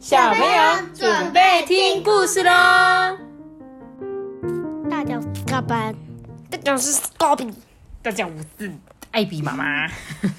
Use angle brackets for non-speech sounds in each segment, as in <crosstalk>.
小朋友准备听故事喽！大家是高班，大家是高比，大家我是艾比妈妈。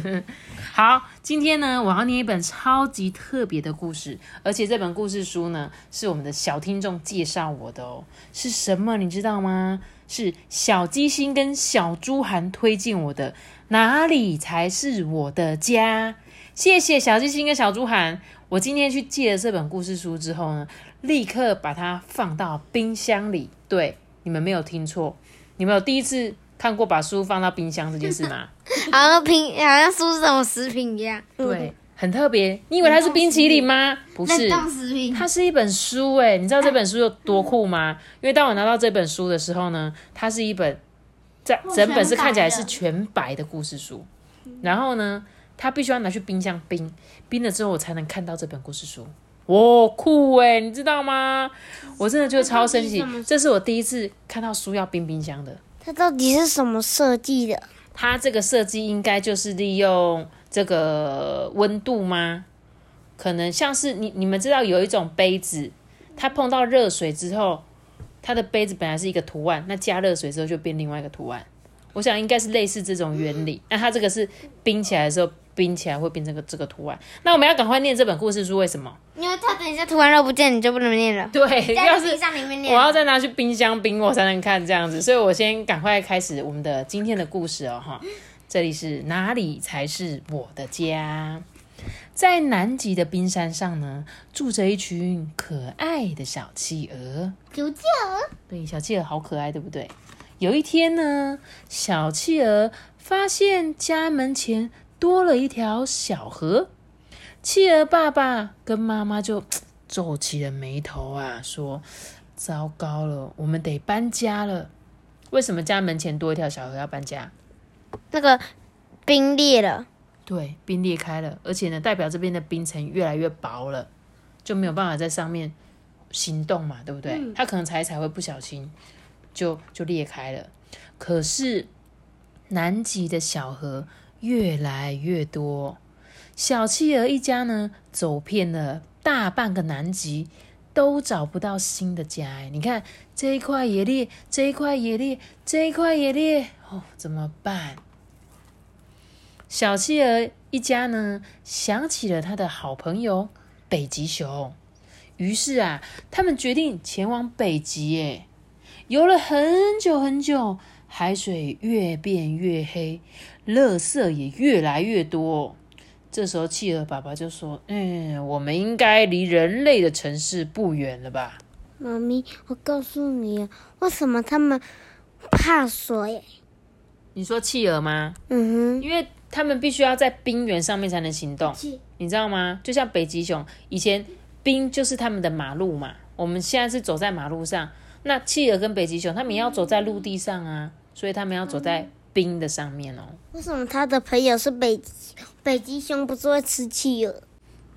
<laughs> 好，今天呢，我要念一本超级特别的故事，而且这本故事书呢，是我们的小听众介绍我的哦。是什么？你知道吗？是小鸡心跟小猪涵推荐我的。哪里才是我的家？谢谢小鸡心跟小猪涵。我今天去借了这本故事书之后呢，立刻把它放到冰箱里。对，你们没有听错，你们有第一次看过把书放到冰箱这件事吗？<laughs> 好像冰，好像书是什么食品一样。对，很特别。你以为它是冰淇淋吗？不是。它是一本书。哎，你知道这本书有多酷吗？因为当我拿到这本书的时候呢，它是一本在整本是看起来是全白的故事书。然后呢？他必须要拿去冰箱冰，冰了之后我才能看到这本故事书。哇，酷哎，你知道吗？我真的就超神奇，这是我第一次看到书要冰冰箱的。它到底是什么设计的？它这个设计应该就是利用这个温度吗？可能像是你你们知道有一种杯子，它碰到热水之后，它的杯子本来是一个图案，那加热水之后就变另外一个图案。我想应该是类似这种原理。那它这个是冰起来的时候。冰起来会变成个这个图案，那我们要赶快念这本故事书，为什么？因为它等一下图案肉不见，你就不能念了。对，要是我要再拿去冰箱冰，我才能看这样子，所以我先赶快开始我们的今天的故事哦，哈，这里是哪里才是我的家？在南极的冰山上呢，住着一群可爱的小企鹅。小企鹅？对，小企鹅好可爱，对不对？有一天呢，小企鹅发现家门前。多了一条小河，企鹅爸爸跟妈妈就皱起了眉头啊，说：“糟糕了，我们得搬家了。为什么家门前多一条小河要搬家？那个冰裂了，对，冰裂开了，而且呢，代表这边的冰层越来越薄了，就没有办法在上面行动嘛，对不对？它可能踩踩会不小心就就裂开了。可是南极的小河。”越来越多小企鹅一家呢，走遍了大半个南极，都找不到新的家。哎，你看这一块也裂，这一块也裂，这一块也裂，哦，怎么办？小企鹅一家呢，想起了他的好朋友北极熊，于是啊，他们决定前往北极。哎，游了很久很久。海水越变越黑，垃圾也越来越多。这时候，企鹅爸爸就说：“嗯，我们应该离人类的城市不远了吧？”妈咪，我告诉你，为什么他们怕水？你说企鹅吗？嗯哼，因为他们必须要在冰原上面才能行动，你知道吗？就像北极熊，以前冰就是他们的马路嘛。我们现在是走在马路上，那企鹅跟北极熊，他们也要走在陆地上啊。所以他们要走在冰的上面哦。为什么他的朋友是北极北极熊？不是会吃企鹅？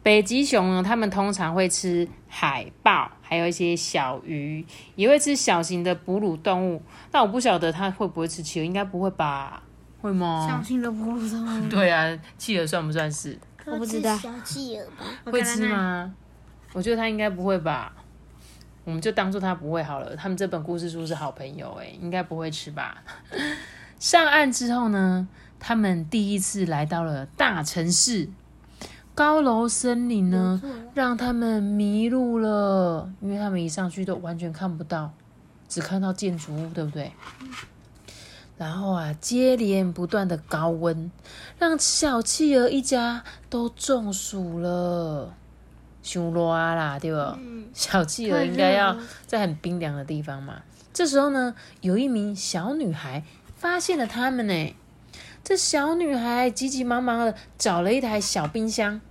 北极熊呢？他们通常会吃海豹，还有一些小鱼，也会吃小型的哺乳动物。但我不晓得它会不会吃企鹅，应该不会吧？会吗？小型的哺乳动物。对啊，企鹅算不算是？我不知道。小企鹅吧？会吃吗？我觉得它应该不会吧。我们就当做他不会好了。他们这本故事书是好朋友，哎，应该不会吃吧？<laughs> 上岸之后呢，他们第一次来到了大城市，高楼森林呢，让他们迷路了，因为他们一上去都完全看不到，只看到建筑物，对不对？然后啊，接连不断的高温，让小企鹅一家都中暑了。熊热啦，对不？小企鹅应该要在很冰凉的地方嘛。这时候呢，有一名小女孩发现了他们呢。这小女孩急急忙忙的找了一台小冰箱，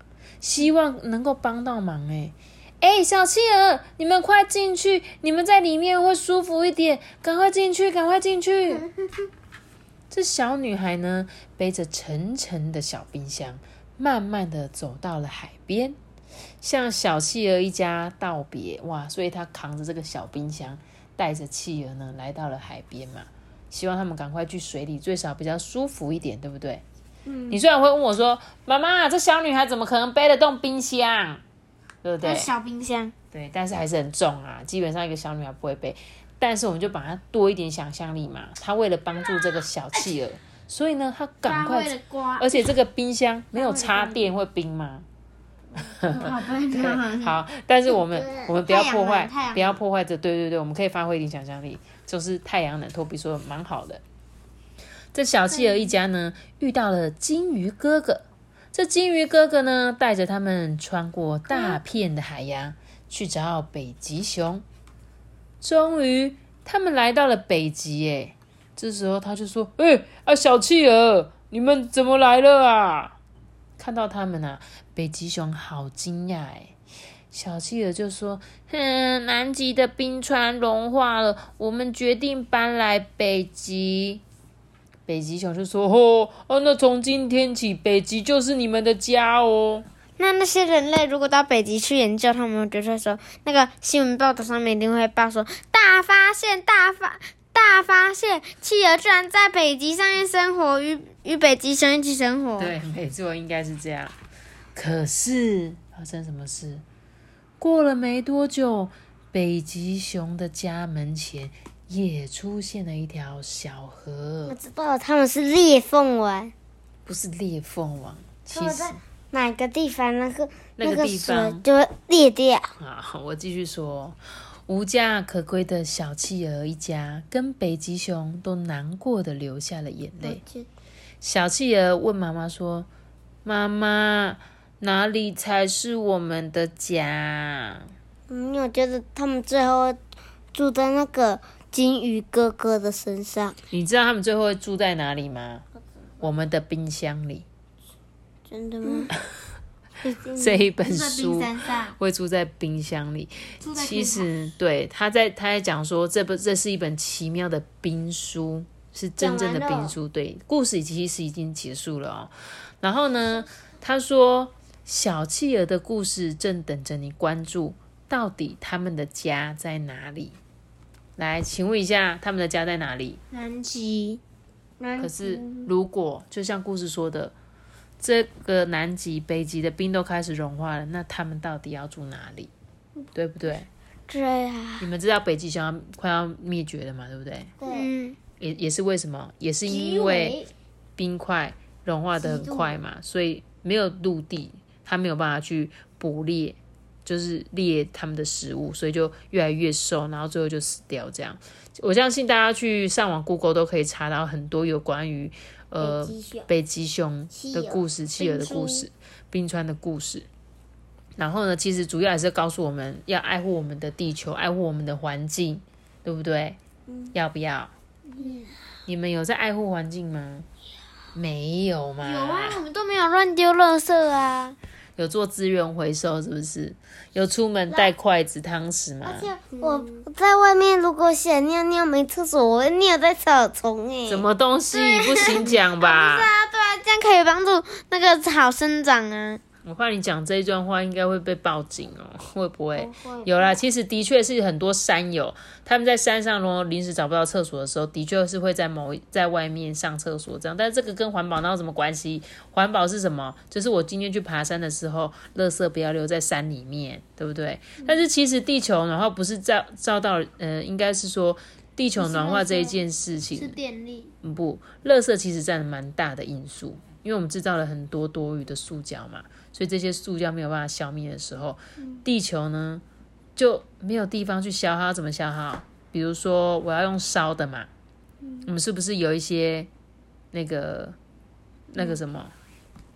希望能够帮到忙。哎哎，小企鹅，你们快进去，你们在里面会舒服一点。赶快进去，赶快进去。<laughs> 这小女孩呢，背着沉沉的小冰箱，慢慢的走到了海边。向小企鹅一家道别哇！所以他扛着这个小冰箱，带着企鹅呢，来到了海边嘛。希望他们赶快去水里，最少比较舒服一点，对不对？嗯。你虽然会问我说：“妈妈，这小女孩怎么可能背得动冰箱？”对不对？小冰箱，对，但是还是很重啊，基本上一个小女孩不会背。但是我们就把它多一点想象力嘛，她为了帮助这个小企鹅，所以呢，她赶快，而且这个冰箱没有插电会冰吗？好笨 <laughs> 好，但是我们我们不要破坏不要破坏这，对对对，我们可以发挥一点想象力，就是太阳能。托比说蛮好的。这小企鹅一家呢，遇到了金鱼哥哥。这金鱼哥哥呢，带着他们穿过大片的海洋，去找北极熊。终于，他们来到了北极。哎，这时候他就说：“哎啊，小企鹅，你们怎么来了啊？”看到他们啊，北极熊好惊讶哎。小企鹅就说：“哼，南极的冰川融化了，我们决定搬来北极。”北极熊就说：“哦哦，那从今天起，北极就是你们的家哦。”那那些人类如果到北极去研究，他们就会说，那个新闻报道上面一定会报说大发现，大发大发现，企鹅居然在北极上面生活，与与北极熊一起生活。对，没错，应该是这样。可是发生什么事？过了没多久，北极熊的家门前也出现了一条小河。我知道他们是裂缝王，不是裂缝王，其实。哪个地方那个那个地方就会裂掉？好，我继续说，无家可归的小企鹅一家跟北极熊都难过的流下了眼泪。小企鹅问妈妈说：“妈妈，哪里才是我们的家？”嗯，我觉得他们最后住在那个金鱼哥哥的身上。你知道他们最后会住在哪里吗？我们的冰箱里。真的吗？<laughs> 这一本书会住在冰箱里。其实，对他在他在讲说，这本这是一本奇妙的冰书，是真正的冰书。对，故事其实已经结束了哦。然后呢，他说小企鹅的故事正等着你关注，到底他们的家在哪里？来，请问一下，他们的家在哪里？南极。可是，如果就像故事说的。这个南极、北极的冰都开始融化了，那他们到底要住哪里？对不对？对啊。你们知道北极熊快要灭绝了嘛？对不对？对。也也是为什么？也是因为冰块融化的很快嘛，所以没有陆地，它没有办法去捕猎，就是猎他们的食物，所以就越来越瘦，然后最后就死掉。这样，我相信大家去上网 Google 都可以查到很多有关于。呃，北极熊的故事，企鹅的故事，冰川的故事。然后呢，其实主要还是告诉我们要爱护我们的地球，爱护我们的环境，对不对？要不要？你们有在爱护环境吗？没有吗？有啊，我们都没有乱丢垃圾啊。有做资源回收是不是？有出门带筷子、汤匙吗？而且我在外面如果想尿尿没厕所，我会尿在草丛哎。什么东西不行讲吧？<laughs> 不是啊，对啊，这样可以帮助那个草生长啊。我怕你讲这一段话应该会被报警哦，会不会？有啦，其实的确是很多山友他们在山上如果临时找不到厕所的时候，的确是会在某在外面上厕所这样。但是这个跟环保那有什么关系？环保是什么？就是我今天去爬山的时候，垃圾不要留在山里面，对不对？但是其实地球然后不是遭遭到呃，应该是说地球暖化这一件事情是电力不，垃圾其实占了蛮大的因素，因为我们制造了很多多余的塑胶嘛。所以这些塑胶没有办法消灭的时候，地球呢就没有地方去消耗，怎么消耗？比如说我要用烧的嘛，我们是不是有一些那个那个什么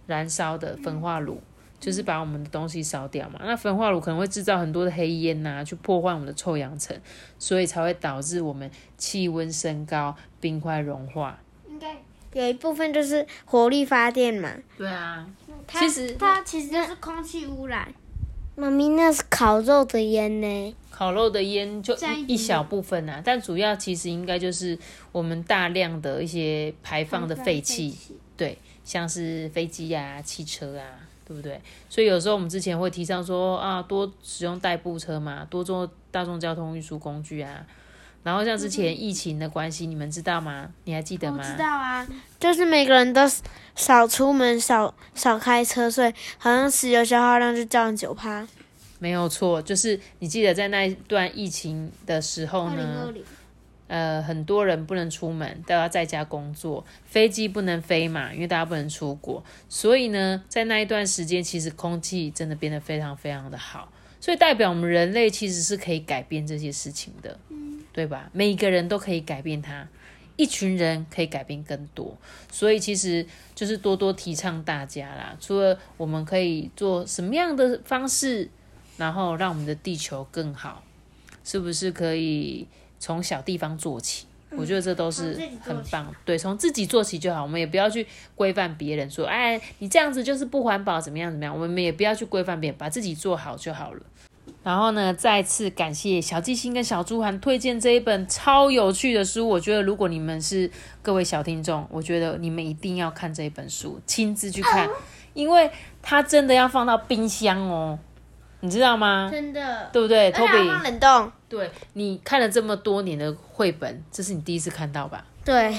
燃烧的焚化炉，就是把我们的东西烧掉嘛？那焚化炉可能会制造很多的黑烟呐，去破坏我们的臭氧层，所以才会导致我们气温升高，冰块融化。有一部分就是火力发电嘛？对啊。其实它其实就是空气污染。妈咪，那是烤肉的烟呢？烤肉的烟就一小部分啊，但主要其实应该就是我们大量的一些排放的废气，对，像是飞机啊、汽车啊，对不对？所以有时候我们之前会提倡说啊，多使用代步车嘛，多坐大众交通运输工具啊。然后像之前疫情的关系，你们知道吗？你还记得吗？知道啊，就是每个人都少出门、少少开车，所以好像石油消耗量就降九趴。没有错，就是你记得在那一段疫情的时候呢，呃，很多人不能出门，都要在家工作，飞机不能飞嘛，因为大家不能出国，所以呢，在那一段时间，其实空气真的变得非常非常的好，所以代表我们人类其实是可以改变这些事情的，对吧？每一个人都可以改变他，一群人可以改变更多，所以其实就是多多提倡大家啦。除了我们可以做什么样的方式，然后让我们的地球更好，是不是可以？从小地方做起，我觉得这都是很棒。对，从自己做起就好。我们也不要去规范别人，说，哎，你这样子就是不环保，怎么样怎么样。我们也不要去规范别人，把自己做好就好了。然后呢，再次感谢小记星跟小猪涵推荐这一本超有趣的书。我觉得如果你们是各位小听众，我觉得你们一定要看这一本书，亲自去看，因为它真的要放到冰箱哦。你知道吗？真的，对不对？Toby，冷冻。对你看了这么多年的绘本，这是你第一次看到吧？对。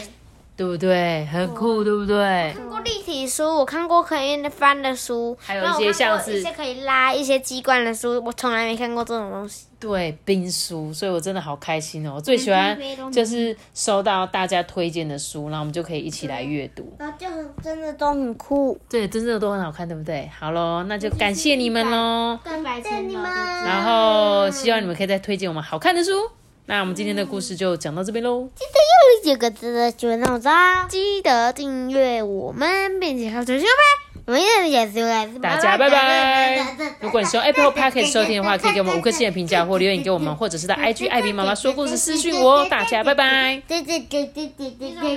对不对？很酷，对不对？看过立体书，我看过可以翻的书，还有一些像是一些可以拉一些机关的书，我从来没看过这种东西。对，冰书，所以我真的好开心哦！我最喜欢就是收到大家推荐的书，然后我们就可以一起来阅读。那就真的都很酷。对，真的都很好看，对不对？好喽，那就感谢你们喽！感谢你们。然后希望你们可以再推荐我们好看的书。那我们今天的故事就讲到这边喽。记得又一个字的就那么着，记得订阅我们，并且开启小铃我们也是大家拜拜。如果你是用 Apple Podcast 收听的话，可以给我们五颗星的评价或留言给我们，或者是在 IG 艾比妈妈说故事私讯我。大家拜拜。